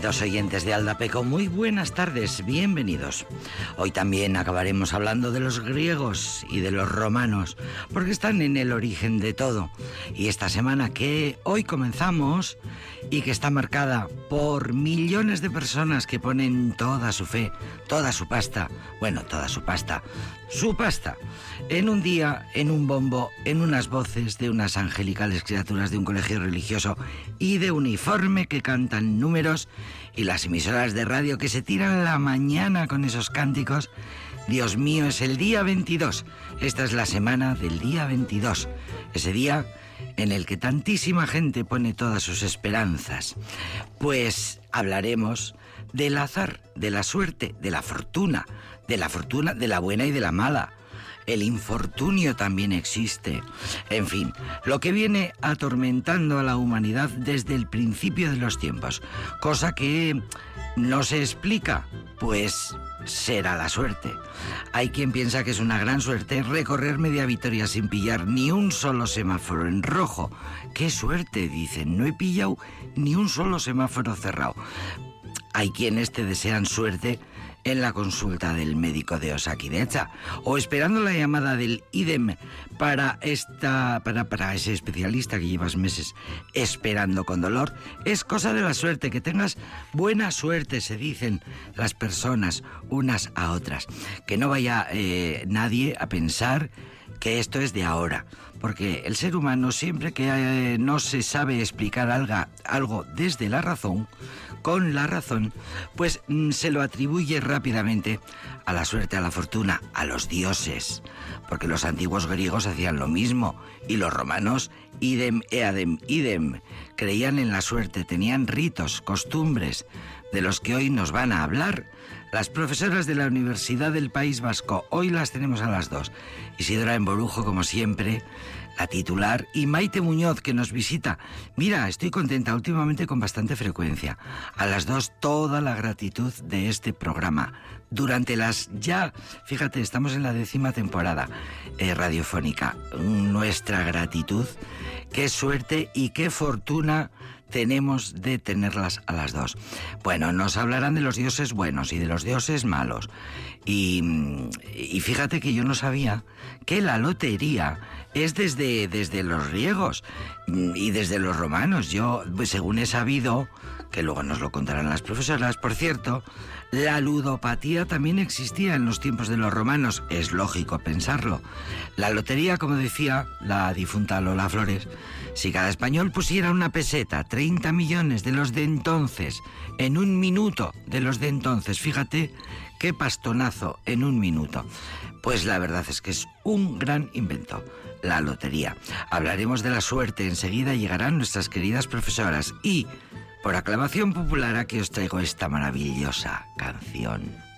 Queridos oyentes de Aldapeco, muy buenas tardes, bienvenidos. Hoy también acabaremos hablando de los griegos y de los romanos, porque están en el origen de todo. Y esta semana que hoy comenzamos y que está marcada por millones de personas que ponen toda su fe, toda su pasta, bueno, toda su pasta, su pasta, en un día, en un bombo, en unas voces de unas angelicales criaturas de un colegio religioso y de uniforme que cantan números y las emisoras de radio que se tiran la mañana con esos cánticos. Dios mío, es el día 22. Esta es la semana del día 22. Ese día en el que tantísima gente pone todas sus esperanzas. Pues hablaremos del azar, de la suerte, de la fortuna, de la fortuna de la buena y de la mala. El infortunio también existe. En fin, lo que viene atormentando a la humanidad desde el principio de los tiempos. Cosa que no se explica, pues será la suerte. Hay quien piensa que es una gran suerte recorrer media Vitoria sin pillar ni un solo semáforo en rojo. ¡Qué suerte! Dicen, no he pillado ni un solo semáforo cerrado. Hay quienes te desean suerte en la consulta del médico de Osakidecha o esperando la llamada del IDEM para, esta, para, para ese especialista que llevas meses esperando con dolor, es cosa de la suerte, que tengas buena suerte, se dicen las personas unas a otras. Que no vaya eh, nadie a pensar que esto es de ahora, porque el ser humano siempre que eh, no se sabe explicar algo, desde la razón, con la razón, pues mm, se lo atribuye rápidamente a la suerte, a la fortuna, a los dioses, porque los antiguos griegos hacían lo mismo y los romanos idem eadem idem, creían en la suerte, tenían ritos, costumbres de los que hoy nos van a hablar. Las profesoras de la Universidad del País Vasco, hoy las tenemos a las dos. Isidora Emborujo, como siempre, la titular, y Maite Muñoz, que nos visita. Mira, estoy contenta últimamente con bastante frecuencia. A las dos, toda la gratitud de este programa. Durante las ya, fíjate, estamos en la décima temporada eh, radiofónica. Nuestra gratitud, qué suerte y qué fortuna tenemos de tenerlas a las dos. Bueno, nos hablarán de los dioses buenos y de los dioses malos. Y, fíjate que yo no sabía que la lotería es desde, desde los griegos y desde los romanos. Yo, pues, según he sabido, que luego nos lo contarán las profesoras, por cierto, la ludopatía también existía en los tiempos de los romanos, es lógico pensarlo. La lotería, como decía la difunta Lola Flores, si cada español pusiera una peseta, 30 millones de los de entonces, en un minuto de los de entonces, fíjate qué pastonazo en un minuto. Pues la verdad es que es un gran invento la lotería. Hablaremos de la suerte, enseguida llegarán nuestras queridas profesoras y, por aclamación popular, aquí os traigo esta maravillosa canción.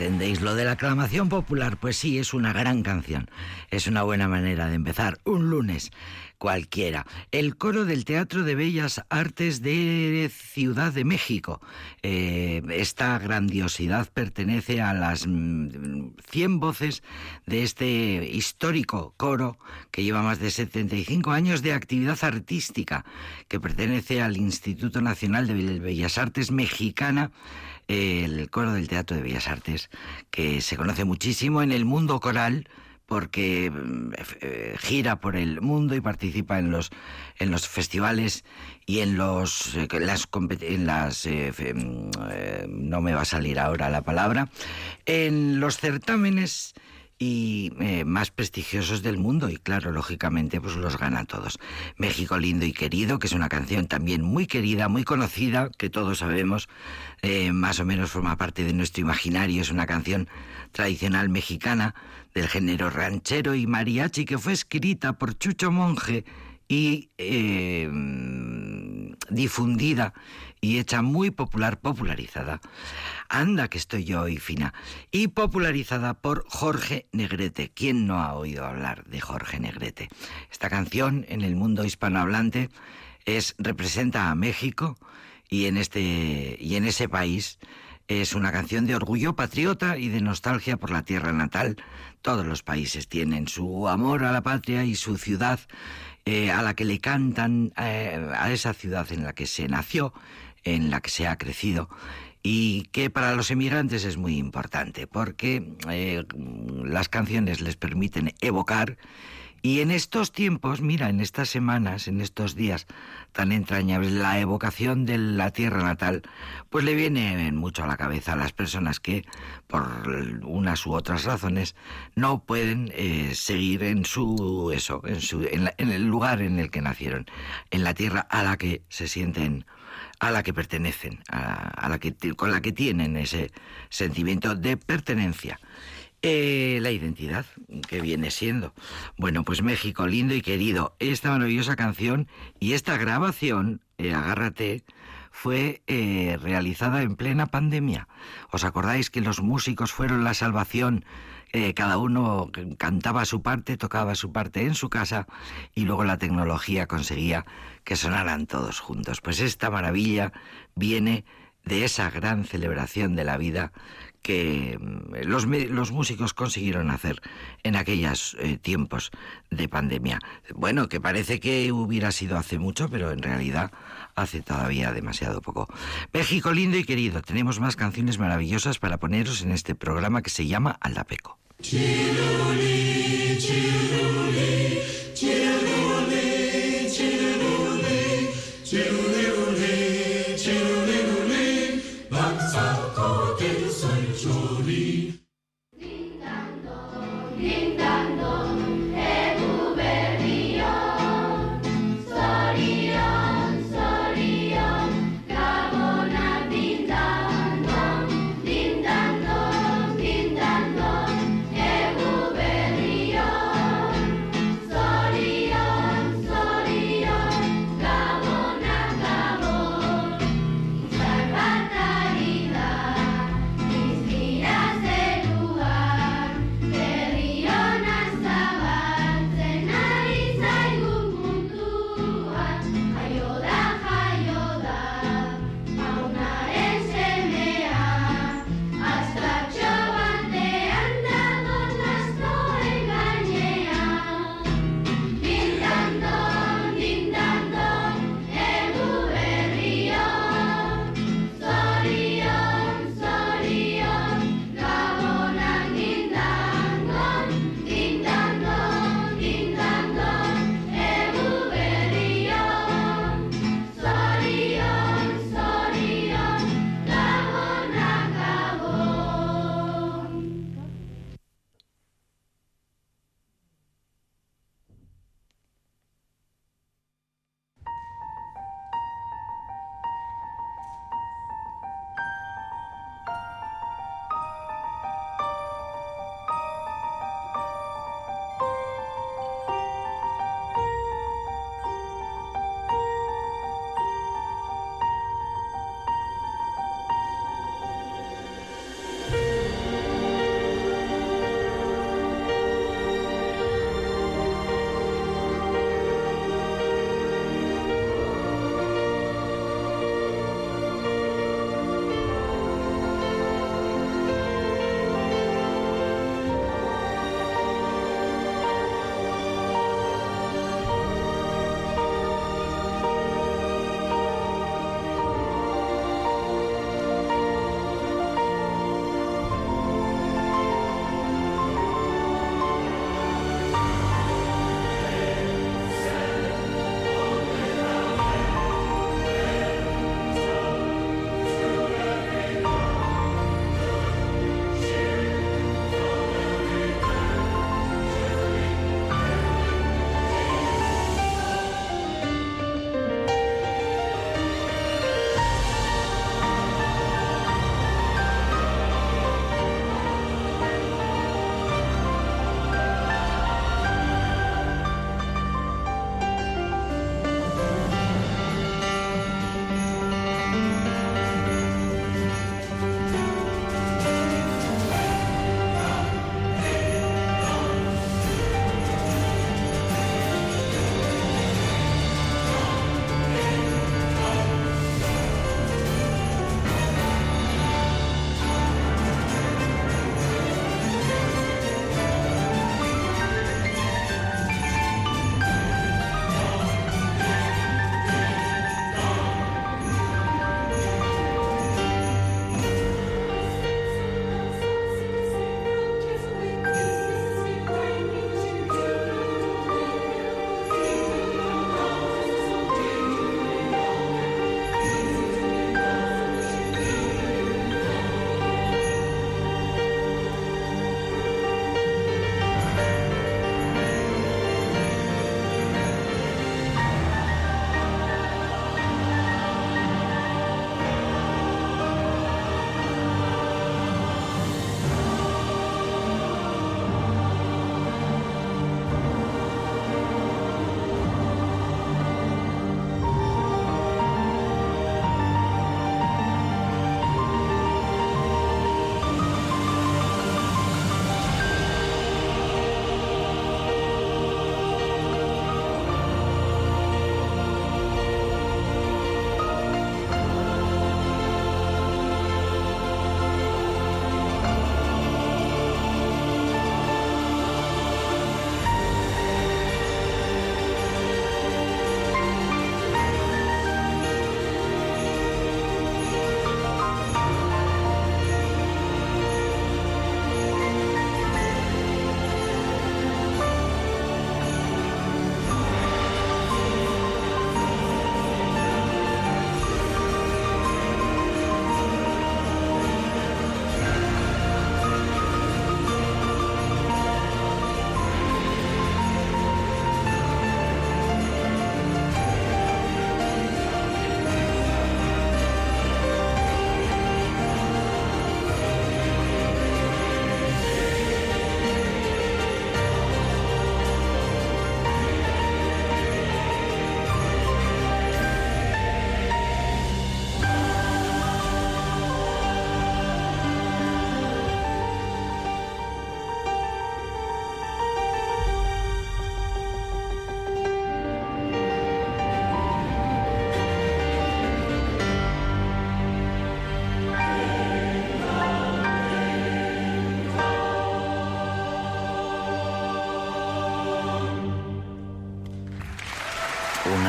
Entendéis lo de la aclamación popular. Pues sí, es una gran canción. Es una buena manera de empezar un lunes cualquiera. El coro del Teatro de Bellas Artes de Ciudad de México. Eh, esta grandiosidad pertenece a las 100 mm, voces de este histórico coro que lleva más de 75 años de actividad artística, que pertenece al Instituto Nacional de Bellas Artes Mexicana el coro del Teatro de Bellas Artes, que se conoce muchísimo en el mundo coral porque mm, eh, gira por el mundo y participa en los en los festivales y en los eh, las en las eh, mm, no me va a salir ahora la palabra en los certámenes y más prestigiosos del mundo y claro, lógicamente pues los gana todos. México lindo y querido, que es una canción también muy querida, muy conocida, que todos sabemos, más o menos forma parte de nuestro imaginario, es una canción tradicional mexicana del género ranchero y mariachi que fue escrita por Chucho Monje y eh, difundida y hecha muy popular, popularizada. Anda que estoy yo hoy fina. Y popularizada por Jorge Negrete. ¿Quién no ha oído hablar de Jorge Negrete? Esta canción en el mundo hispanohablante es representa a México y en este y en ese país es una canción de orgullo patriota y de nostalgia por la tierra natal. Todos los países tienen su amor a la patria y su ciudad eh, a la que le cantan, eh, a esa ciudad en la que se nació, en la que se ha crecido y que para los emigrantes es muy importante porque eh, las canciones les permiten evocar y en estos tiempos, mira, en estas semanas, en estos días tan entrañables, la evocación de la tierra natal, pues le viene mucho a la cabeza a las personas que, por unas u otras razones, no pueden eh, seguir en su eso, en, su, en, el lugar en el que nacieron, en la tierra a la que se sienten a la que pertenecen, a la que, con la que tienen ese sentimiento de pertenencia. Eh, la identidad que viene siendo. Bueno, pues México, lindo y querido, esta maravillosa canción y esta grabación, eh, Agárrate, fue eh, realizada en plena pandemia. ¿Os acordáis que los músicos fueron la salvación? cada uno cantaba su parte, tocaba su parte en su casa y luego la tecnología conseguía que sonaran todos juntos. Pues esta maravilla viene de esa gran celebración de la vida que mm, los, los músicos consiguieron hacer en aquellos eh, tiempos de pandemia. Bueno, que parece que hubiera sido hace mucho, pero en realidad hace todavía demasiado poco. México lindo y querido, tenemos más canciones maravillosas para poneros en este programa que se llama Aldapeco.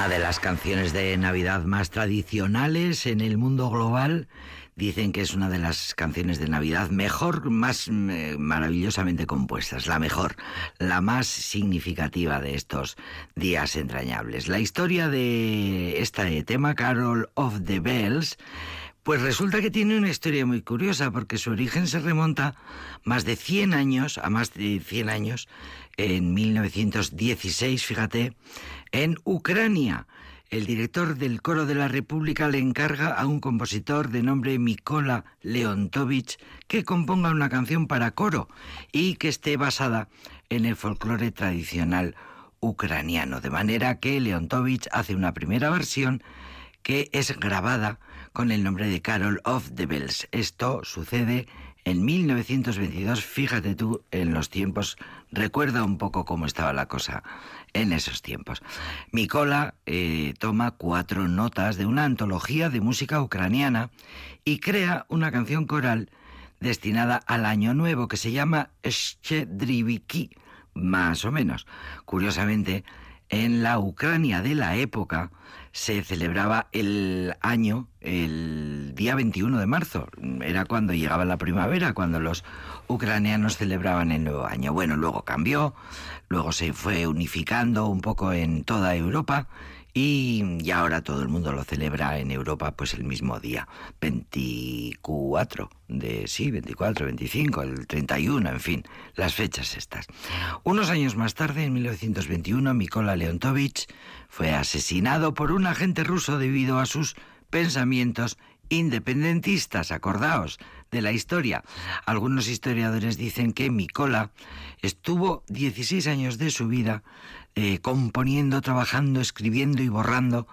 Una de las canciones de Navidad más tradicionales en el mundo global. Dicen que es una de las canciones de Navidad mejor, más eh, maravillosamente compuestas, la mejor, la más significativa de estos días entrañables. La historia de este tema, Carol of the Bells, pues resulta que tiene una historia muy curiosa porque su origen se remonta más de 100 años, a más de 100 años, en 1916, fíjate, en Ucrania. El director del Coro de la República le encarga a un compositor de nombre Mikola Leontovich que componga una canción para coro y que esté basada en el folclore tradicional ucraniano. De manera que Leontovich hace una primera versión que es grabada con el nombre de Carol of the Bells. Esto sucede en 1922, fíjate tú en los tiempos, recuerda un poco cómo estaba la cosa en esos tiempos. Mikola eh, toma cuatro notas de una antología de música ucraniana y crea una canción coral destinada al Año Nuevo que se llama Shchedriviki, más o menos. Curiosamente, en la Ucrania de la época se celebraba el año el día 21 de marzo. Era cuando llegaba la primavera, cuando los ucranianos celebraban el nuevo año. Bueno, luego cambió, luego se fue unificando un poco en toda Europa y, ahora todo el mundo lo celebra en Europa pues el mismo día, 24 de sí, 24, 25, el 31, en fin, las fechas estas. Unos años más tarde, en 1921, Mikola Leontovich fue asesinado por un agente ruso debido a sus pensamientos independentistas, acordaos de la historia. Algunos historiadores dicen que Mikola estuvo 16 años de su vida eh, componiendo, trabajando, escribiendo y borrando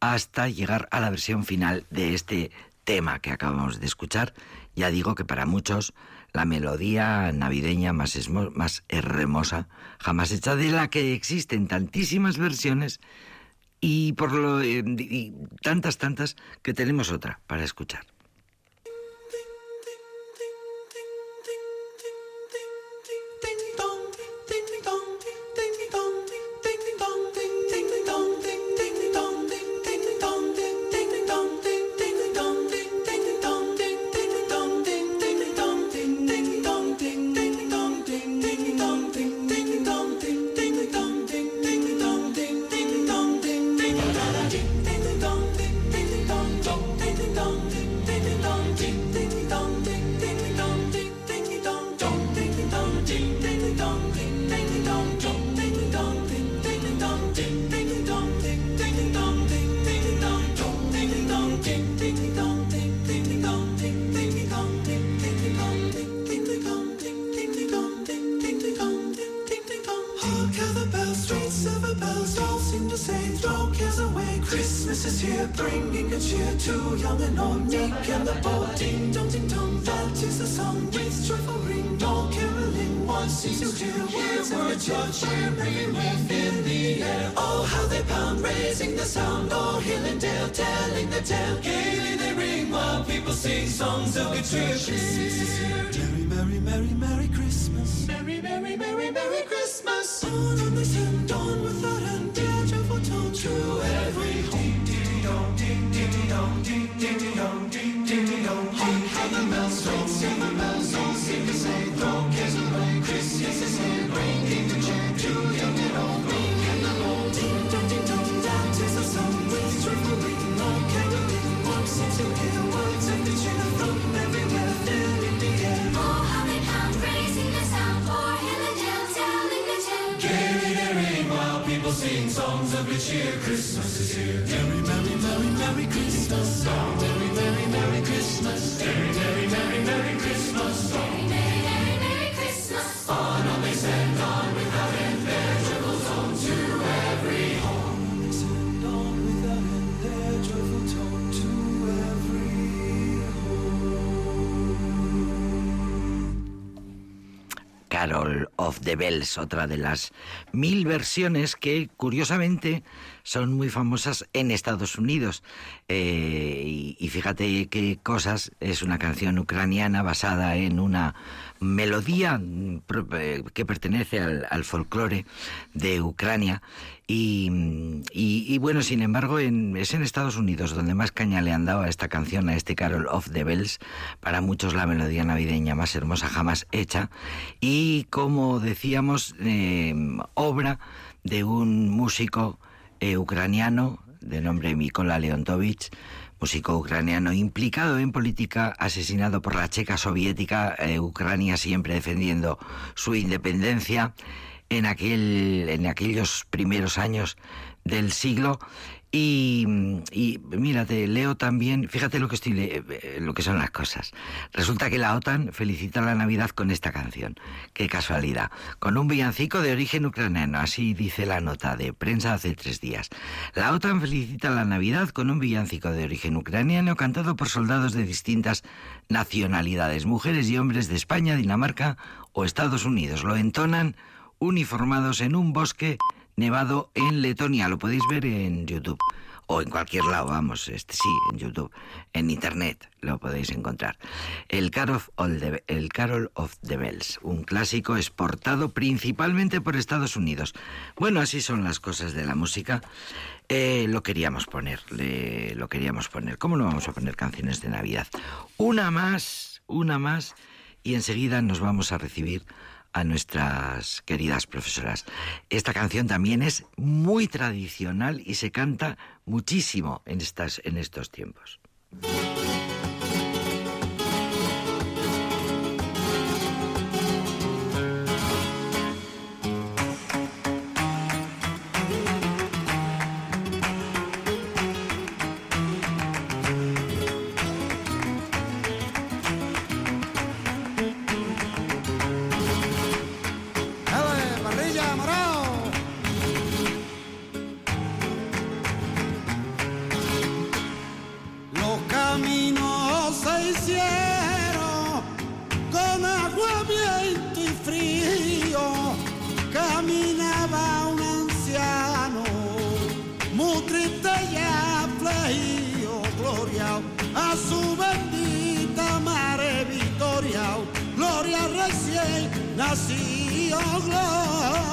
hasta llegar a la versión final de este tema que acabamos de escuchar. Ya digo que para muchos la melodía navideña más, más hermosa jamás hecha, de la que existen tantísimas versiones y por lo eh, y tantas tantas que tenemos otra para escuchar. Bells, otra de las mil versiones que curiosamente son muy famosas en Estados Unidos. Eh, y, fíjate qué cosas, es una canción ucraniana basada en una melodía mm, eh, que pertenece al, folclore de Ucrania. Y, bueno, sin embargo, es en Estados Unidos donde más caña le han dado a esta canción, a este Carol of the Bells, para muchos la melodía navideña más hermosa jamás hecha. Y como decíamos, eh, obra de un músico eh, ucraniano de nombre Mikola Leontovich, músico ucraniano implicado en política, asesinado por la checa soviética, eh, Ucrania siempre defendiendo su independencia en, aquel, en aquellos primeros años del siglo y, y mírate, leo también, fíjate lo que estoy eh, lo que son las cosas. Resulta que la OTAN felicita la Navidad con esta canción. Qué casualidad. Con un villancico de origen ucraniano, así dice la nota de prensa hace tres días. La OTAN felicita la Navidad con un villancico de origen ucraniano cantado por soldados de distintas nacionalidades, mujeres y hombres de España, Dinamarca o Estados Unidos. Lo entonan uniformados en un bosque nevado en Letonia. Lo podéis ver en YouTube o en cualquier lado, vamos, este, sí, en YouTube, en Internet lo podéis encontrar. El Carol, of the, el Carol of the Bells, un clásico exportado principalmente por Estados Unidos. Bueno, así son las cosas de la música. Eh, lo queríamos poner, lo queríamos poner. ¿Cómo no vamos a poner canciones de Navidad? Una más, una más, y enseguida nos vamos a recibir a nuestras queridas profesoras. Esta canción también es muy tradicional y se canta muchísimo en, estas, en estos tiempos. see your oh glory.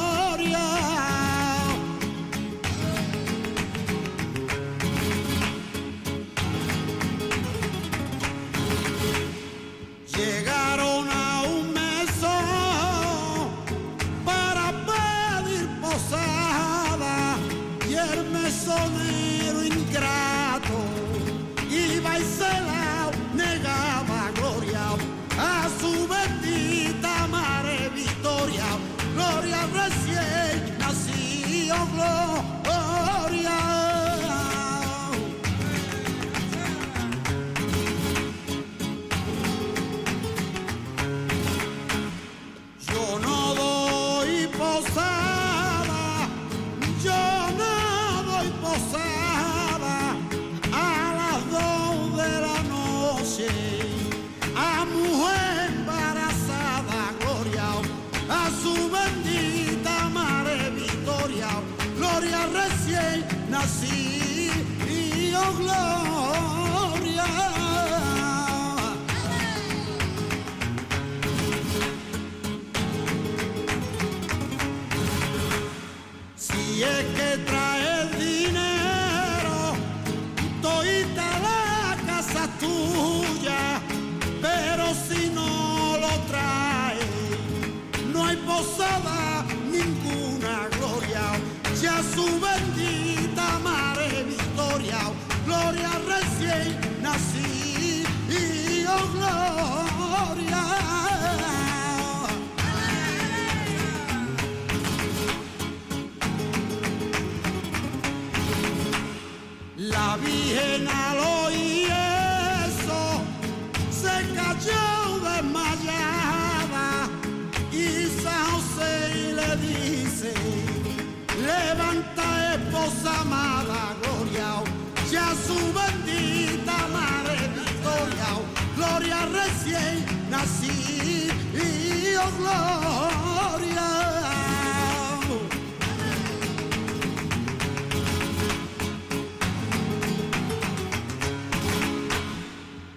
gloria.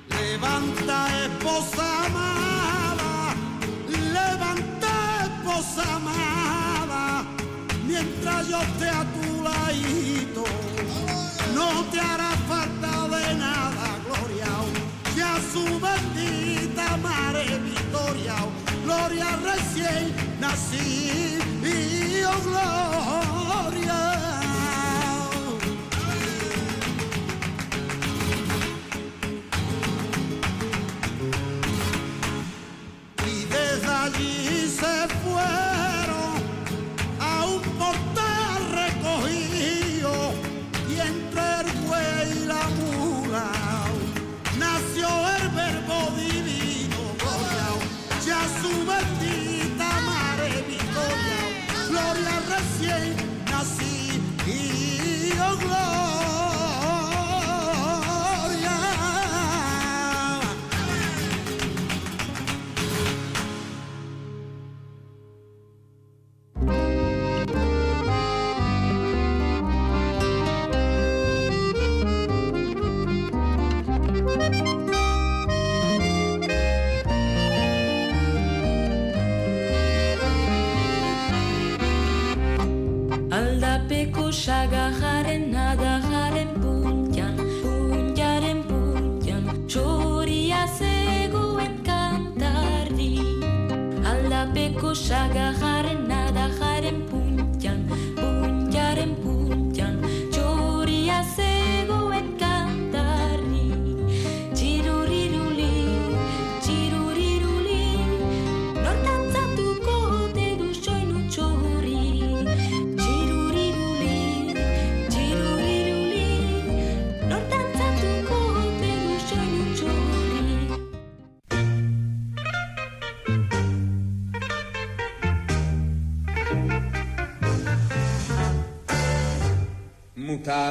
Levanta esposa amada, levanta esposa amada, mientras yo esté a tu no te hará falta de nada, gloria, ya sube. Gloria recién nací, oh, gloria. Y desde allí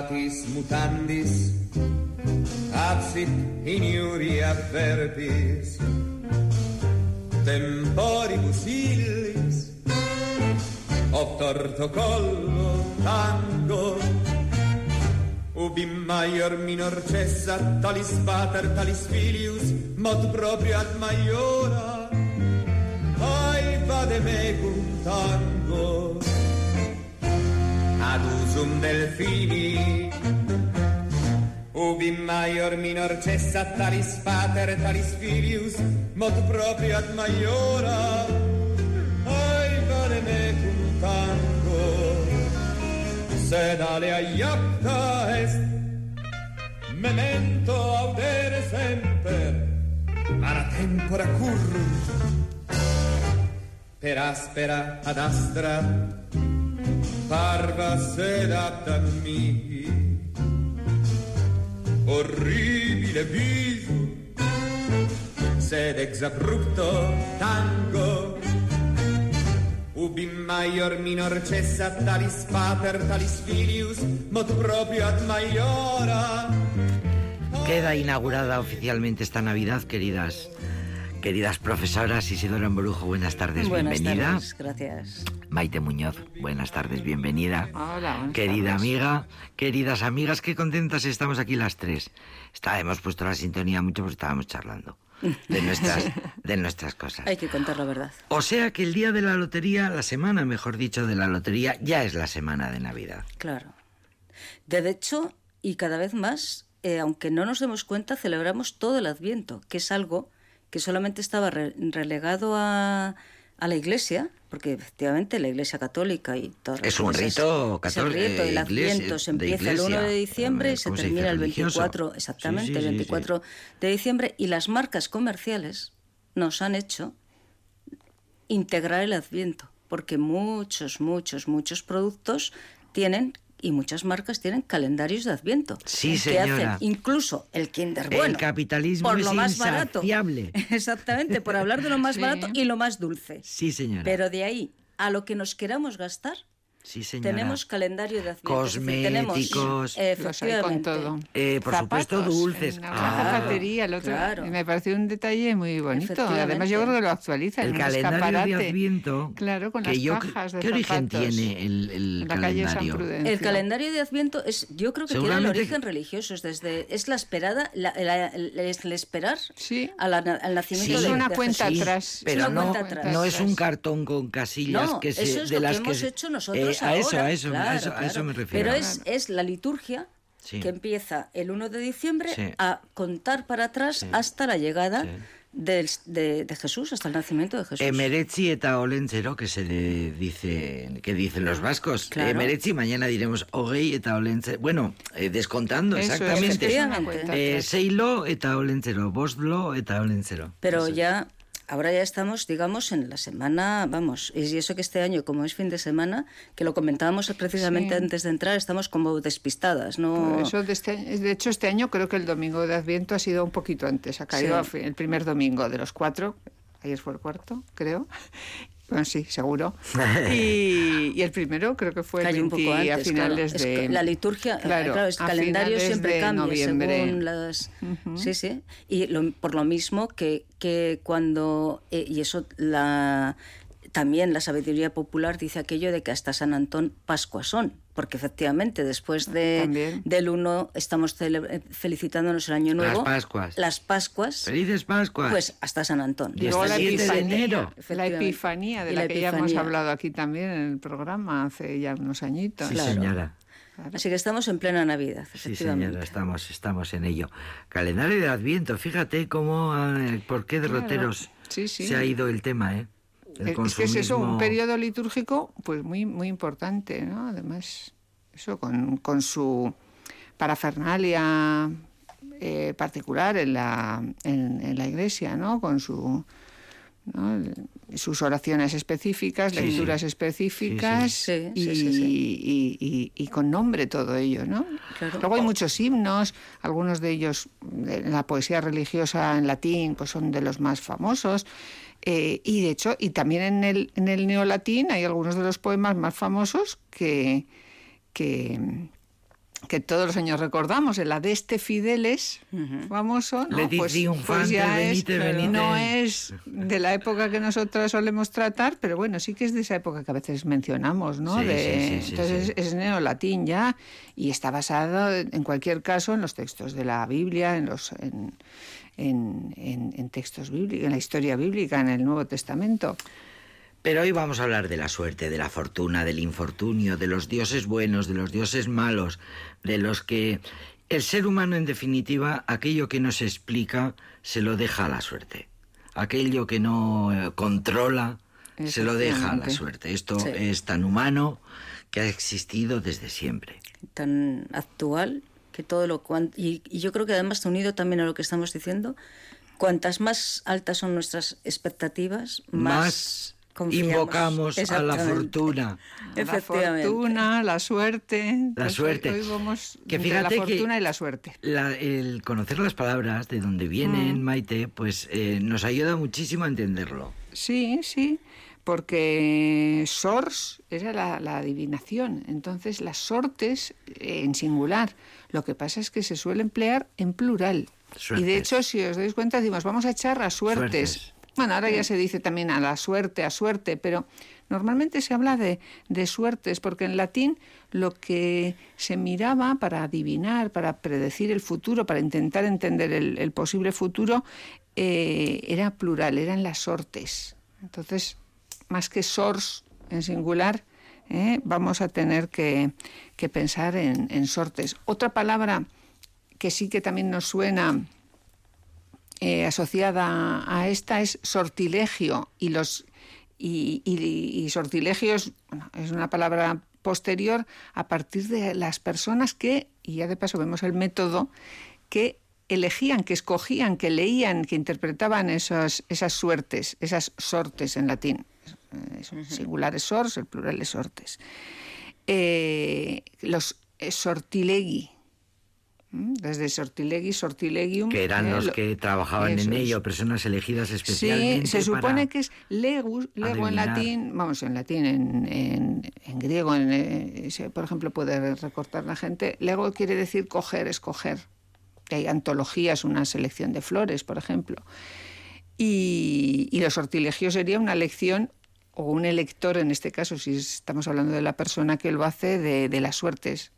mutatis mutandis absit in iuria verbis temporibus illis obtorto collo tango. Ubi maior minor cessa talis pater talis filius mod proprio ad maiora. Ai vade mecum tango ad usum delfini. Ubi maior minor cessa talis pater talis filius mod proprio ad maiora. Ai vale mecum tango sed alea iapta est memento audere semper ara tempora currunt per aspera ad astra parva sed aptam mihi orribile viso sed ex abrupto tango. Ubi maior minor cessa talis pater talis filius mod proprio ad maiora. Queda inaugurada oficialmente esta Navidad, queridas, queridas profesoras. Isidora Embrujo, buenas tardes, Buenas bienvenida. tardes, gracias. Maite Muñoz, buenas tardes, bienvenida. Hola, buenas Querida tardes. amiga, queridas amigas, qué contentas estamos aquí las tres. Está, hemos puesto la sintonía mucho porque estábamos charlando de nuestras, de nuestras cosas. Hay que contar la verdad. O sea que el día de la lotería, la semana, mejor dicho, de la lotería, ya es la semana de Navidad. Claro. De hecho, y cada vez más, eh, aunque no nos demos cuenta, celebramos todo el Adviento, que es algo que solamente estaba re- relegado a, a la Iglesia, porque efectivamente la Iglesia Católica y todas las Es un rito es el rito, eh, el iglesia- Adviento se empieza el 1 de diciembre y se ¿cómo se termina el Religioso. 24, exactamente, Sí, sí, sí, el sí. 24 de diciembre, y las marcas comerciales nos han hecho integrar el Adviento, porque muchos, muchos, muchos productos tienen y muchas marcas tienen calendarios de Adviento. Sí, que hacen señora. incluso el Kinder El Bueno. capitalismo por es lo más barato. Exactamente, por hablar de lo más Sí. barato y lo más dulce. Sí, señora. Pero de ahí a lo que nos queramos gastar, sí, señora. tenemos calendario de Adviento. decir, tenemos, Cosméticos. eh, Los hay con efectivamente, todo. Eh, por supuesto, Zapatos, dulces. En Ah. una zapatería, el otro. claro. Me pareció un detalle muy bonito. Además, yo creo que lo actualizan. El en calendario de. Adviento. Claro, con las yo- cajas de ¿Qué origen tiene el, el En la calle San calendario? Prudencio. El calendario de Adviento es, yo creo que tiene el origen religioso, es desde es la esperada, la- la- el, es el esperar Sí. a la- al nacimiento Sí, de es una de cuenta atrás. Pero una no, cuenta atrás. no es un cartón con casillas No, que se, eso es de lo que las hemos hecho nosotros nosotros a eso, ahora, a eso, a claro, eso- a claro. eso me refiero. Pero es, es la liturgia Sí. que empieza el 1 de diciembre Sí. a contar para atrás hasta la llegada de, de Jesús, hasta el nacimiento de Jesús. Emeretzi eta olentzero, que se le dice, que dicen los vascos. Claro. Emeretzi, mañana diremos ogei eta olentzero. Bueno, eh, descontando Eso exactamente. es Eh, seilo eta olentzero, bostlo eta olentzero. Pero Eso ya, ahora ya estamos, digamos, en la semana, vamos, y eso que este año, como es fin de semana, que lo comentábamos precisamente Sí. antes de entrar, estamos como despistadas, ¿no? Por eso de, este de hecho, este año creo que el domingo de Adviento ha sido un poquito antes. Ha caído Sí. el primer domingo de los cuatro. Ayer fue el cuarto, creo. Bueno, sí, seguro. Y, y el primero creo que fue el Cayó un 20 poco antes, a finales claro. De... la liturgia, eh, Claro, claro, el calendario siempre cambia noviembre. según las... Sí, sí. Y lo- por lo mismo que, que cuando... eh, y eso la... También la sabiduría popular dice aquello de que hasta San Antón Pascua son, porque efectivamente después de, del 1 estamos felicitándonos el Año Las Nuevo. Pascuas. Las Pascuas, Felices Pascuas. pues hasta San Antón. Y Y luego hasta la el 7 de epifanía, enero. la epifanía de Y la, la que ya hemos hablado aquí también en el programa hace ya unos añitos. sí, claro. señora. Así que estamos en plena Navidad, Sí, señora, estamos, estamos en ello. Calendario de Adviento, fíjate cómo, eh, por qué derroteros Sí, sí. se ha ido el tema, ¿eh? El es que es eso, un periodo litúrgico pues muy, muy importante, ¿no? Además, eso con, con su parafernalia eh, particular en la, en, en la iglesia, ¿no? Con su... ¿no? Sus oraciones específicas, Sí, lecturas sí. específicas Sí, sí. y, Sí, sí, sí. y- y- y con nombre todo ello, ¿no? Claro. Luego hay muchos himnos, algunos de ellos en la poesía religiosa en latín pues son de los más famosos. Eh, y de hecho, y también en el, en el neolatín hay algunos de los poemas más famosos que, que, que todos los años recordamos. El Adeste Fideles, famoso, ¿no? Pues, pues ya es- venite, venite. no es de la época que nosotros solemos tratar, pero bueno, sí que es de esa época que a veces mencionamos, ¿no? Sí, De- sí, sí, sí, entonces sí. es neolatín ya y está basado en cualquier caso en los textos de la Biblia, en los en, en- en- en textos bíblicos, en la historia bíblica, en el Nuevo Testamento. Pero hoy vamos a hablar de la suerte, de la fortuna, del infortunio, de los dioses buenos, de los dioses malos, de los que el ser humano, en definitiva, aquello que no se explica, se lo deja a la suerte. Aquello que no eh, controla, se lo deja a la suerte. Esto Sí. es tan humano que ha existido desde siempre. tan actual que todo lo cuan- y, y yo creo que además unido también a lo que estamos diciendo cuantas más altas son nuestras expectativas más, invocamos a la fortuna. La Efectivamente. fortuna, la suerte. La Pues suerte. Hoy vamos Que la fíjate que- fortuna y la suerte. La- el conocer las palabras, de dónde vienen, Mm. Maite, pues eh, nos ayuda muchísimo a entenderlo. Sí, sí, porque sors era la, la adivinación, entonces las sortes eh, en singular. Lo que pasa es que se suele emplear en plural. Y de hecho, si os dais cuenta, decimos, vamos a echar a suertes. Suertes. Bueno, ahora ya se dice también a la suerte, a suerte, pero normalmente se habla de, de suertes, porque en latín lo que se miraba para adivinar, para predecir el futuro, para intentar entender el, el posible futuro, eh, era plural, eran las sortes. Entonces, más que sors en singular, eh, vamos a tener que, pensar en, sortes. Otra palabra que sí que también nos suena eh, asociada a esta es sortilegio y los y, sortilegios es una palabra posterior a partir de las personas que y ya de paso vemos el método que elegían, que escogían, que leían, que interpretaban esas suertes, esas sortes en latín. Eh, son Singulares sors, el plural es sortes. Eh, los eh, sortilegui, desde sortilegui, sortilegium. Que eran eh, los lo- que trabajaban en es. ello, personas elegidas especialmente. Sí, se supone para- que es legus, lego en latín, vamos, en latín, en, en- en griego, en, eh, por ejemplo, puede recortar la gente. Lego quiere decir coger, escoger. Que hay antologías, una selección de flores, por ejemplo. Y, y los sortilegios sería una lección o un elector, en este caso, si estamos hablando de la persona que lo hace, de, de las suertes.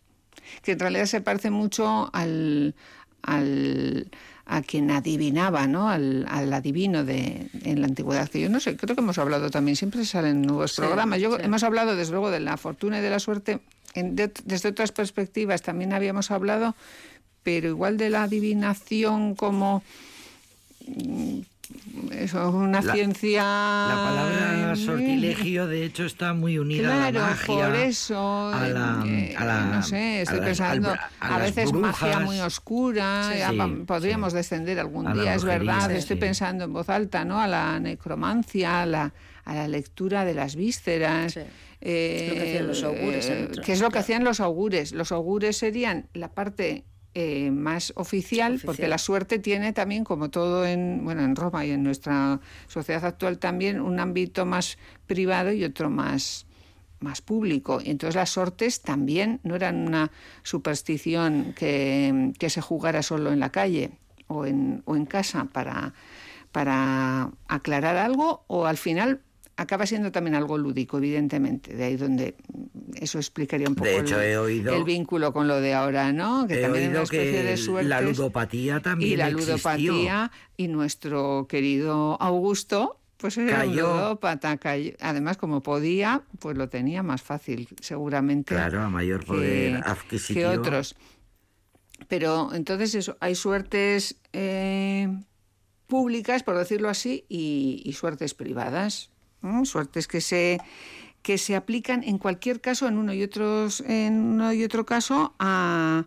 Que en realidad se parece mucho al, al, a quien adivinaba, ¿no? Al, al adivino de, en la antigüedad, que yo no sé, creo que hemos hablado también, siempre salen nuevos Sí, programas. Yo, sí. Hemos hablado, desde luego, de la fortuna y de la suerte en- de- desde otras perspectivas, también habíamos hablado, pero igual de la adivinación como eso, una La- ciencia... La palabra sortilegio, de hecho, está muy unida a la magia. por eso, a la- eh, a la- no sé, estoy pensando, al- a veces magia muy oscura, Sí, sí, podríamos sí. descender algún día, es verdad, sí, estoy sí. pensando en voz alta, ¿no? A la necromancia, a la, a la lectura de las vísceras. Sí. eh, Lo que hacían los augures, eh, ¿Qué es lo que hacían los augures? Los augures serían la parte eh, más oficial, porque Oficial. la suerte tiene también, como todo en, bueno, en Roma y en nuestra sociedad actual también, un ámbito más privado y otro más, más público. Y entonces las sortes también no eran una superstición que, que se jugara solo en la calle o en, o en casa para, para aclarar algo o al final acaba siendo también algo lúdico, evidentemente. De ahí donde mm, eso explicaría un poco De hecho, el, he oído- el vínculo con lo de ahora, ¿no? Que también es una especie de suerte. la ludopatía también Y la existió. ludopatía y nuestro querido Augusto, pues era Cayó. un ludópata. cayó. Además, como podía, pues lo tenía más fácil, seguramente. Claro, a mayor que- poder que otros. Pero entonces eso, hay suertes eh, públicas, por decirlo así, y, y suertes privadas. Suertes que se que se aplican en cualquier caso, en uno y otros, en uno y otro caso, a,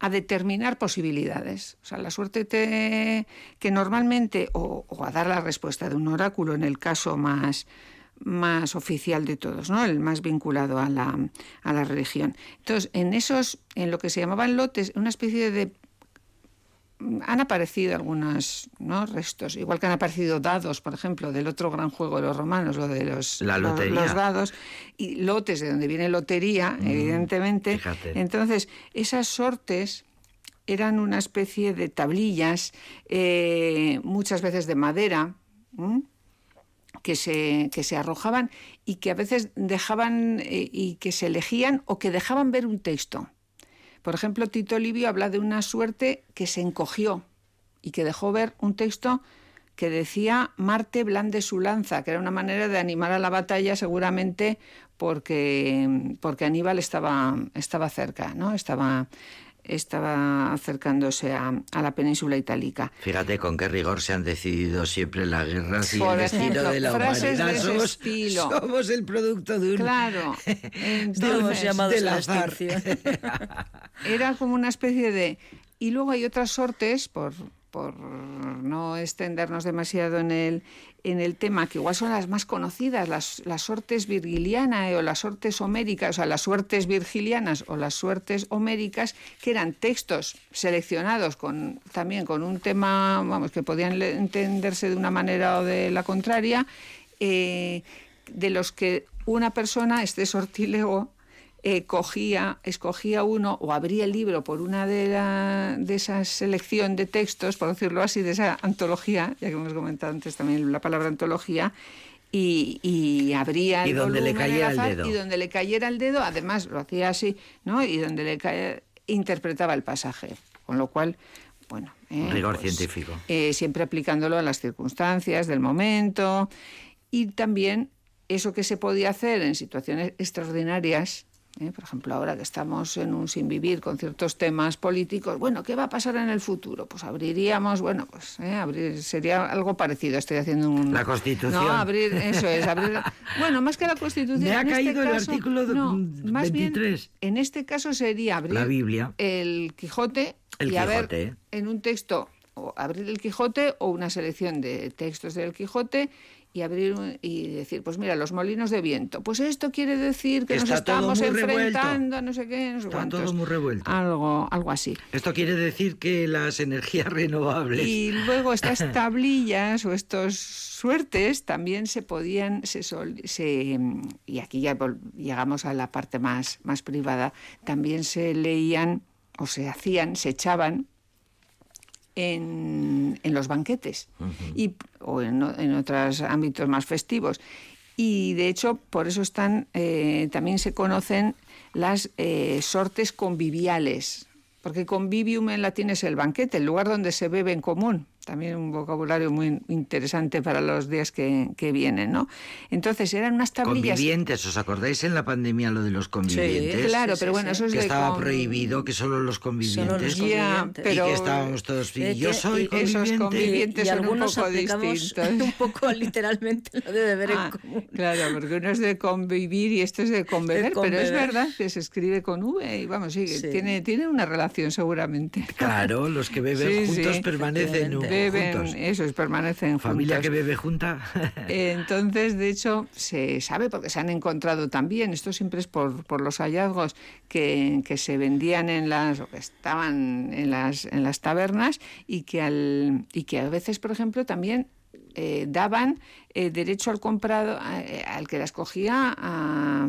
a determinar posibilidades. O sea, la suerte te- que normalmente, o, o a dar la respuesta de un oráculo en el caso más, más oficial de todos, ¿no? El más vinculado a la, a la religión. Entonces, en esos, en lo que se llamaban lotes, una especie de han aparecido algunos ¿no? restos, igual que han aparecido dados, por ejemplo, del otro gran juego de los romanos, lo de los, La los- lotería. los dados, y lotes de donde viene lotería, evidentemente. fíjate. Entonces, esas sortes eran una especie de tablillas, eh, muchas veces de madera, ¿m? que se, que se arrojaban y que a veces dejaban eh, y que se elegían o que dejaban ver un texto. Por ejemplo, Tito Livio habla de una suerte que se encogió y que dejó ver un texto que decía Marte blande su lanza, que era una manera de animar a la batalla seguramente porque, porque Aníbal estaba, estaba cerca, ¿no? Estaba, estaba acercándose a, a la península itálica. Fíjate con qué rigor se han decidido siempre las guerras y Por el destino ejemplo, de la humanidad. de somos, estilo. somos el producto de un... Claro. Entonces, llamados a la azar. era como una especie de... Y luego hay otras sortes, por, por no extendernos demasiado en el, en el tema, que igual son las más conocidas, las, las sortes virgilianas o las sortes homéricas, o sea, las suertes virgilianas o las suertes homéricas, que eran textos seleccionados con, también con un tema, vamos, que podían entenderse de una manera o de la contraria, eh, de los que una persona, este sortílego, eh, cogía, escogía uno o abría el libro por una de, la- de esa selección de textos, por decirlo así, de esa antología, ya que hemos comentado antes también la palabra antología, y, y abría Y el donde le volumen cayera el azar, dedo. y donde le cayera el dedo, además lo hacía así, ¿no? Y donde le caía, interpretaba el pasaje, con lo cual, bueno, eh, Rigor científico. eh, siempre aplicándolo a las circunstancias del momento y también eso que se podía hacer en situaciones extraordinarias. ¿Eh? Por ejemplo, ahora que estamos en un sin vivir con ciertos temas políticos, bueno, ¿qué va a pasar en el futuro? Pues abriríamos, bueno, pues ¿eh? abrir, sería algo parecido. Estoy haciendo un. La Constitución. No, abrir, eso es, abrir. Bueno, más que la Constitución. Me ha en este caído el caso, artículo no, más 23. Bien, en este caso sería abrir La Biblia. el Quijote El y a ver Quijote. en un texto o abrir el Quijote o una selección de textos del Quijote y abrir un- y decir, pues mira, los molinos de viento. Pues esto quiere decir que nos Está estamos enfrentando a no sé qué, no sé Está cuántos. todo muy revuelto. Algo, algo así. Esto quiere decir que las energías renovables... Y luego estas tablillas o estos suertes también se podían, se, sol- se- y aquí ya llegamos a la parte más, más privada, también se leían o se hacían, se echaban en, en los banquetes y, o en, en otros ámbitos más festivos. Y de hecho, por eso están, eh, también se conocen las eh, sortes conviviales. porque convivium en latín es el banquete, el lugar donde se bebe en común. También un vocabulario muy interesante para los días que, que vienen, ¿no? Entonces eran unas tablillas. Convivientes, ¿os acordáis en la pandemia lo de los convivientes? Claro, Sí, pero sí, bueno, eso es que de estaba con- prohibido que solo los convivientes los Ya, convivientes. pero y que estábamos todos Eh, yo soy y esos conviviente convivientes y son un algunos poco distintos. un poco literalmente lo de beber Ah, en común. claro, porque uno es de convivir y esto es de conbeber, pero es verdad que se escribe con V y vamos, sí, Sí. tiene, tiene una relación seguramente. claro los que beben Sí, juntos sí, permanecen efectivamente. Beben, juntos eso es, permanecen familia juntos. que bebe junta Entonces, de hecho, se sabe, porque se han encontrado también, esto siempre es por, por los hallazgos que, que se vendían en las, o que estaban en las, en las tabernas y que, al, y que a veces, por ejemplo, también eh, daban eh, derecho al comprado, eh, al que las cogía, a-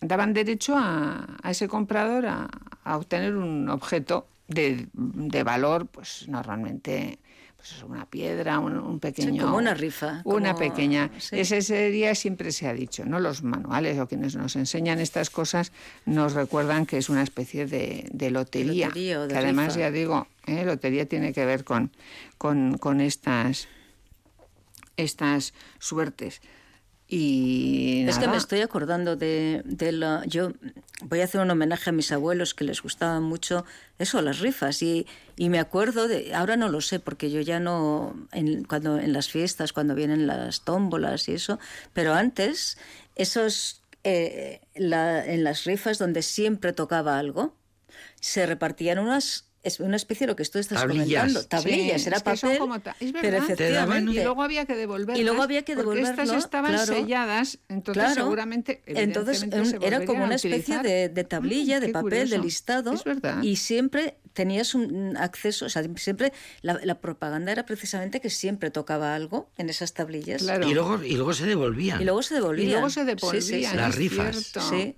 daban derecho a, a ese comprador a, a obtener un objeto de, de valor, pues normalmente pues una piedra, un, un pequeño... como una rifa, Una como- pequeña. sí. Ese sería, siempre se ha dicho, ¿no? Los manuales o quienes nos enseñan estas cosas nos recuerdan que es una especie de, de lotería. lotería o de que además, ya digo, ¿eh? lotería tiene que ver con, con, con estas, estas suertes. Y Es que me estoy acordando de, de la... Yo voy a hacer un homenaje a mis abuelos que les gustaban mucho eso, las rifas. Y, y me acuerdo de... Ahora no lo sé porque yo ya no... En, cuando, en las fiestas, cuando vienen las tómbolas y eso. Pero antes, esos... eh, la- en las rifas donde siempre tocaba algo, se repartían unas... Es una especie de lo que tú estás Tablillas. comentando. Tablillas, Sí, era es que son papel. como ta- es pero verdad. Te daban- y luego había que devolverlas. Y luego había que porque estas devolverlo, estaban claro. selladas, entonces Claro. seguramente Entonces se era como una especie de, de tablilla, Mm, de papel, de listado. Es verdad. Y siempre tenías un acceso, o sea, siempre la, la propaganda era precisamente que siempre tocaba algo en esas tablillas. Claro. y luego y luego se devolvían Y luego se devolvían. Y luego se devolvían, sí, sí. Las rifas.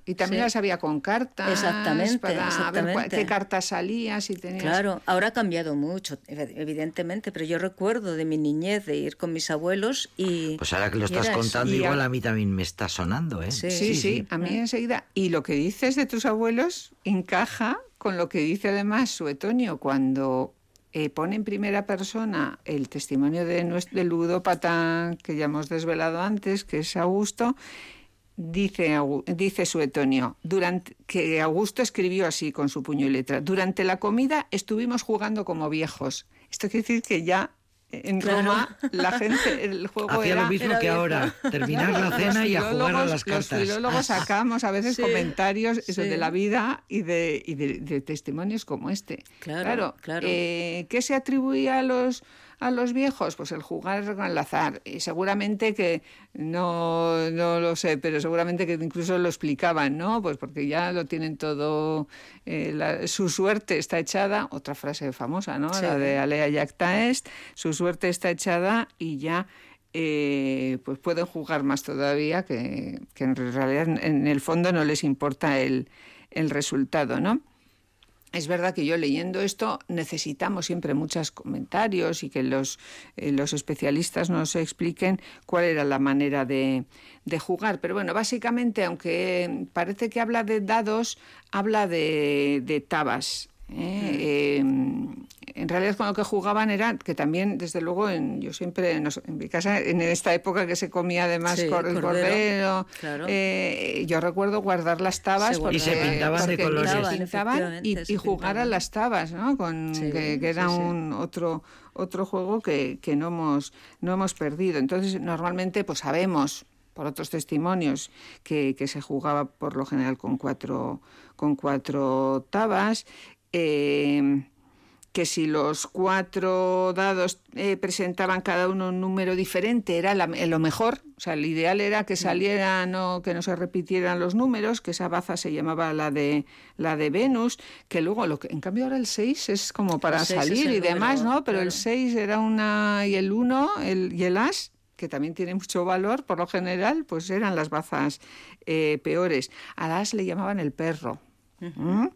y también sí. las había con cartas. Exactamente, Para ver cuál- exactamente. qué cartas salía, si tenías... Claro, ahora ha cambiado mucho, ev- evidentemente, pero yo recuerdo de mi niñez de ir con mis abuelos y... pues ahora que lo estás contando Y igual a- a mí también me está sonando eh Sí. Sí, sí, a mí enseguida. Y lo que dices de tus abuelos encaja con lo que dice además Suetonio cuando eh, pone en primera persona el testimonio de nuestro, ludópata que ya hemos desvelado antes, que es Augusto. Dice, dice Suetonio durante, que Augusto escribió así con su puño y letra. Durante la comida estuvimos jugando como viejos. Esto quiere decir que ya en Claro. Roma la gente, el juego hacía era... lo mismo era que ahora terminar la cena y a jugar a las cartas Los filólogos sacamos a veces Sí, comentarios eso, de la vida y de, y de, de testimonios como este. Claro, claro. eh, ¿Qué se atribuía a los, a los viejos? Pues el jugar con el azar. Y seguramente que, no, no lo sé, pero seguramente que incluso lo explicaban, ¿no? Pues porque ya lo tienen todo, eh, la- su suerte está echada, otra frase famosa, ¿no? Sí. La de Alea Yacta Est, su suerte está echada y ya eh, pues pueden jugar más todavía, que, que en realidad en, en el fondo no les importa el, el resultado, ¿no? Es verdad que yo leyendo esto necesitamos siempre muchos comentarios y que los, eh, los especialistas nos expliquen cuál era la manera de, de jugar. Pero bueno, básicamente, aunque parece que habla de dados, habla de, de tabas. ¿eh? Eh, en realidad con lo que jugaban era que también, desde luego, en, yo siempre en mi casa, en esta época que se comía además Sí, cor- el cordero, cordero, claro. eh, yo recuerdo guardar las tabas porque, Y se pintaban de colores. se Pintaban, y, y se jugar a las tabas, ¿no? Con, Sí, que, que era sí, sí. un otro otro juego que, que no hemos no hemos perdido. Entonces normalmente pues sabemos por otros testimonios que, que se jugaba por lo general con cuatro con cuatro tabas. eh, que si los cuatro dados eh, presentaban cada uno un número diferente era la- lo mejor, o sea, el ideal era que salieran o que no se repitieran los números, que esa baza se llamaba la de la de Venus, que luego lo que en cambio ahora el 6 es como para salir y demás, número, ¿no? Pero el claro. 6 era una y el 1 el, y el as que también tiene mucho valor, por lo general, pues eran las bazas eh, peores. Al as le llamaban el perro. ¿Mm?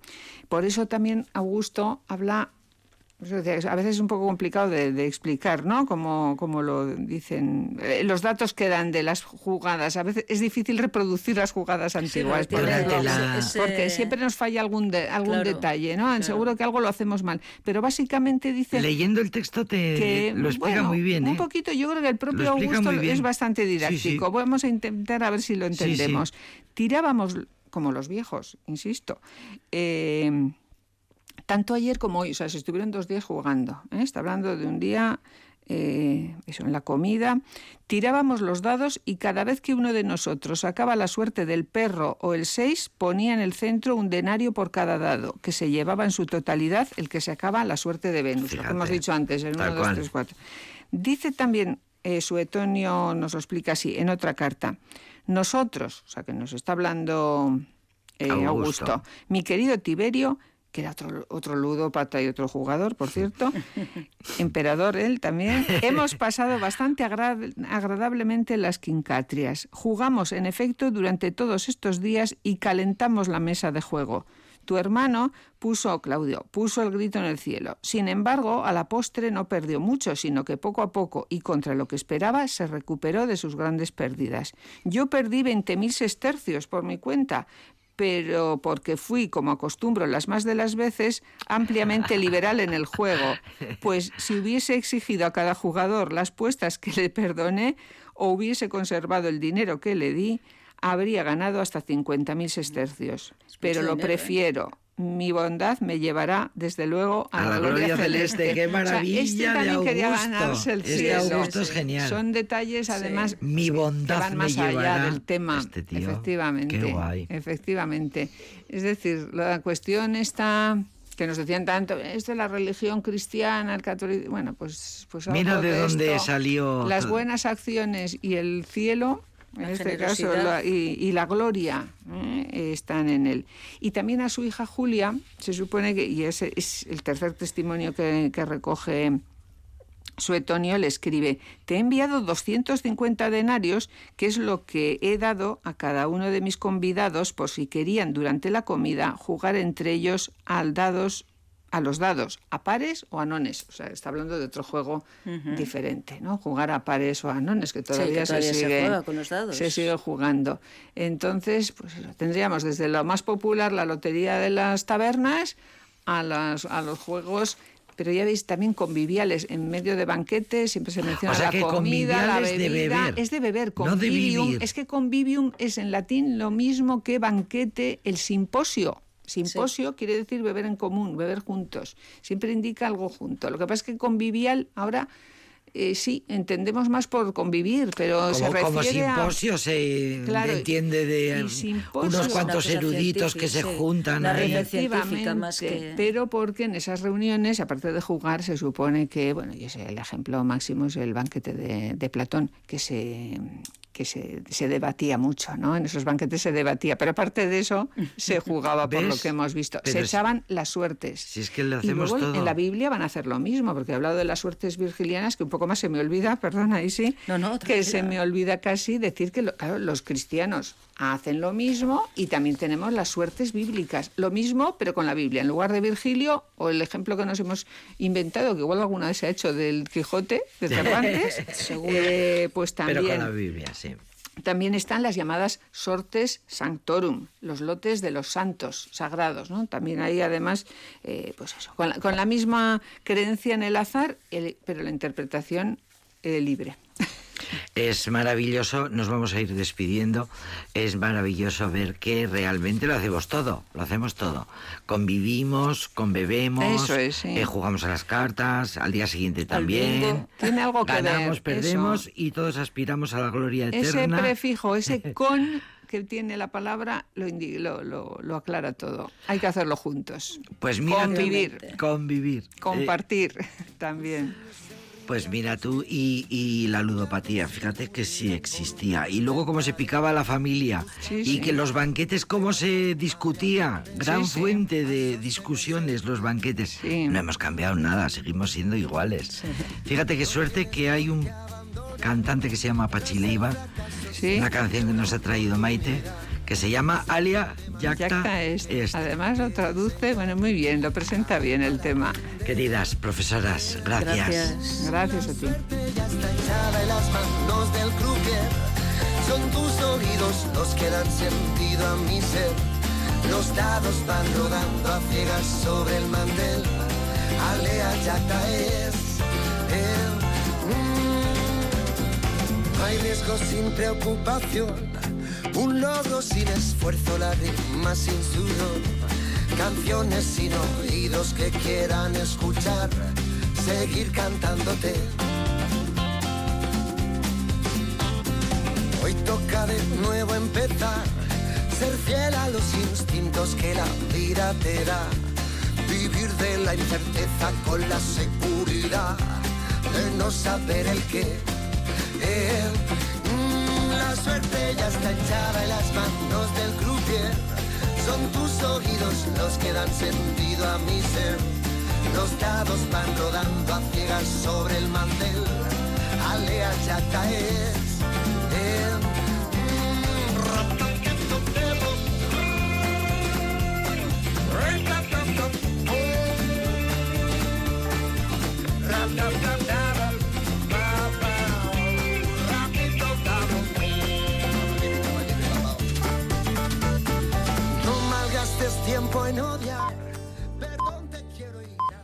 Por eso también Augusto habla Por eso decía que a veces es un poco complicado de, de explicar, ¿no? Como, como lo dicen. eh, los datos que dan de las jugadas. A veces es difícil reproducir las jugadas antiguas. porque, la- porque siempre nos falla algún, de- algún Claro, detalle, ¿no? claro. Seguro que algo lo hacemos mal. Pero básicamente dice Leyendo el texto te que lo explica bueno, muy bien, ¿eh? Un poquito, yo creo que el propio Augusto es bastante Sí, sí. didáctico. Vamos a intentar a ver si lo Sí, sí. entendemos. Tirábamos como los viejos, insisto. eh, tanto ayer como hoy, o sea, se estuvieron dos días jugando. ¿eh? Está hablando de un día, eh, eso, en la comida. Tirábamos los dados y cada vez que uno de nosotros sacaba la suerte del perro o el 6, ponía en el centro un denario por cada dado, que se llevaba en su totalidad el que sacaba la suerte de Venus, lo que hemos dicho antes, el 1, Tal 2, cual. 3, 4. Dice también, eh, Suetonio nos lo explica así, en otra carta, nosotros, o sea que nos está hablando eh, Augusto. Augusto, mi querido Tiberio, que era otro, otro ludópata y otro jugador, por cierto, emperador él también, hemos pasado bastante agra- agradablemente las quincatrias. Jugamos, en efecto, durante todos estos días y calentamos la mesa de juego. Tu hermano puso, Claudio, puso el grito en el cielo. Sin embargo, a la postre no perdió mucho, sino que poco a poco y contra lo que esperaba se recuperó de sus grandes pérdidas. Yo perdí 20.000 sestercios por mi cuenta, pero porque fui, como acostumbro las más de las veces, ampliamente liberal en el juego. Pues si hubiese exigido a cada jugador las puestas que le perdoné o hubiese conservado el dinero que le di, habría ganado hasta 50.000 sestercios. Pero lo ¿eh? prefiero. Mi bondad me llevará, desde luego, a, A la gloria celeste. ¡Qué O sea, maravilla este de también quería ganarse el Este cielo. Augusto es genial. Son detalles, además, Mi bondad que van me más allá del tema. este tío. Efectivamente. Qué guay. Efectivamente. Es decir, la cuestión está que nos decían tanto, esto es la religión cristiana, el catolicismo, bueno, pues, pues Mira de dónde esto. salió Las buenas acciones y el cielo, en La este caso, generosidad. la- y, y la gloria ¿eh? están en él. Y también a su hija Julia, se supone que, y ese es el tercer testimonio que, que recoge Suetonio, le escribe, te he enviado 250 denarios, que es lo que he dado a cada uno de mis convidados por si querían durante la comida jugar entre ellos al dados a los dados, a pares o a nones. O sea, está hablando de otro juego diferente, ¿no? Jugar a pares o a nones, que todavía, todavía se sigue, juega con los dados. se sigue jugando. Entonces, pues tendríamos desde lo más popular, la lotería de las tabernas, a, las, a los juegos pero ya veis también conviviales en medio de banquetes siempre se menciona O sea la que comida la de bebida beber, es de beber no de convivium vivir. es que convivium es en latín lo mismo que banquete el simposio Simposio quiere decir beber en común, beber juntos. Siempre indica algo junto. Lo que pasa es que convivial ahora eh, sí entendemos más por convivir, pero se Como, refiere como a simposio se Claro, entiende de unos cuantos eruditos que se sí. juntan ahí. más Efectivamente, que- pero porque en esas reuniones, aparte de jugar, se supone que, bueno, y ese, el ejemplo máximo es el banquete de, de Platón, que se que se, se debatía mucho, ¿no? En esos banquetes se debatía, pero aparte de eso se jugaba por lo que hemos visto. Pero se es- echaban las suertes. Si es que lo y luego en- todo. en la Biblia van a hacer lo mismo, porque he hablado de las suertes virgilianas, que un poco más se me olvida, perdón, ahí sí, No, no, que se me olvida casi decir que lo- claro, los cristianos hacen lo mismo y también tenemos las suertes bíblicas. Lo mismo, pero con la Biblia. En lugar de Virgilio, o el ejemplo que nos hemos inventado, que igual alguna vez se ha hecho del Quijote, de Cervantes, eh, pues Pero también, con la Biblia, sí. También están las llamadas sortes sanctorum, los lotes de los santos sagrados. ¿no? También hay además, eh, pues eso, con la, con la misma creencia en el azar, pero la interpretación eh, libre. Es maravilloso, nos vamos a ir despidiendo. Es maravilloso ver que realmente lo hacemos todo, lo hacemos todo. Convivimos, conbebemos, Eso es, sí. eh, jugamos a las cartas, al día siguiente también. Tiene algo que ver, Ganamos, perdemos eso. y todos aspiramos a la gloria Ese eterna. prefijo, ese con que tiene la palabra, lo, lo, lo- lo aclara todo. Hay que hacerlo juntos. Pues mira, Convivir. convivir. Eh, Compartir también. Pues mira tú, y, y la ludopatía, fíjate que sí existía. Y luego cómo se picaba la familia. Sí, y sí. que los banquetes, cómo se discutía. Gran Sí, fuente de discusiones los banquetes. No hemos cambiado nada, seguimos siendo iguales. Fíjate qué suerte que hay un cantante que se llama Pachi Leiva, Sí. una canción que nos ha traído Maite, que se llama Alia Yacta, Yacta est. Est. Además lo traduce, bueno, muy bien, lo presenta bien el tema. Queridas profesoras, gracias. Gracias. Gracias a ti. ya está echada en las manos del croupier. Son tus oídos los que dan sentido a mi ser. Los dados van rodando a ciegas sobre el mantel. Alea yacta es él. Mm. No hay riesgo sin preocupación. Un logro sin esfuerzo, la rima sin sudor. Canciones sin oídos que quieran escuchar. Seguir cantándote. Hoy toca de nuevo empezar, ser fiel a los instintos que la vida te da, vivir de la incerteza con la seguridad de no saber el qué. El, mm, la suerte ya está echada en las manos del croupier, son tus oídos los que dan sentido a mi ser. Los dados van rodando a ciegas sobre el mantel, alea ya caes. No malgastes tiempo en odiar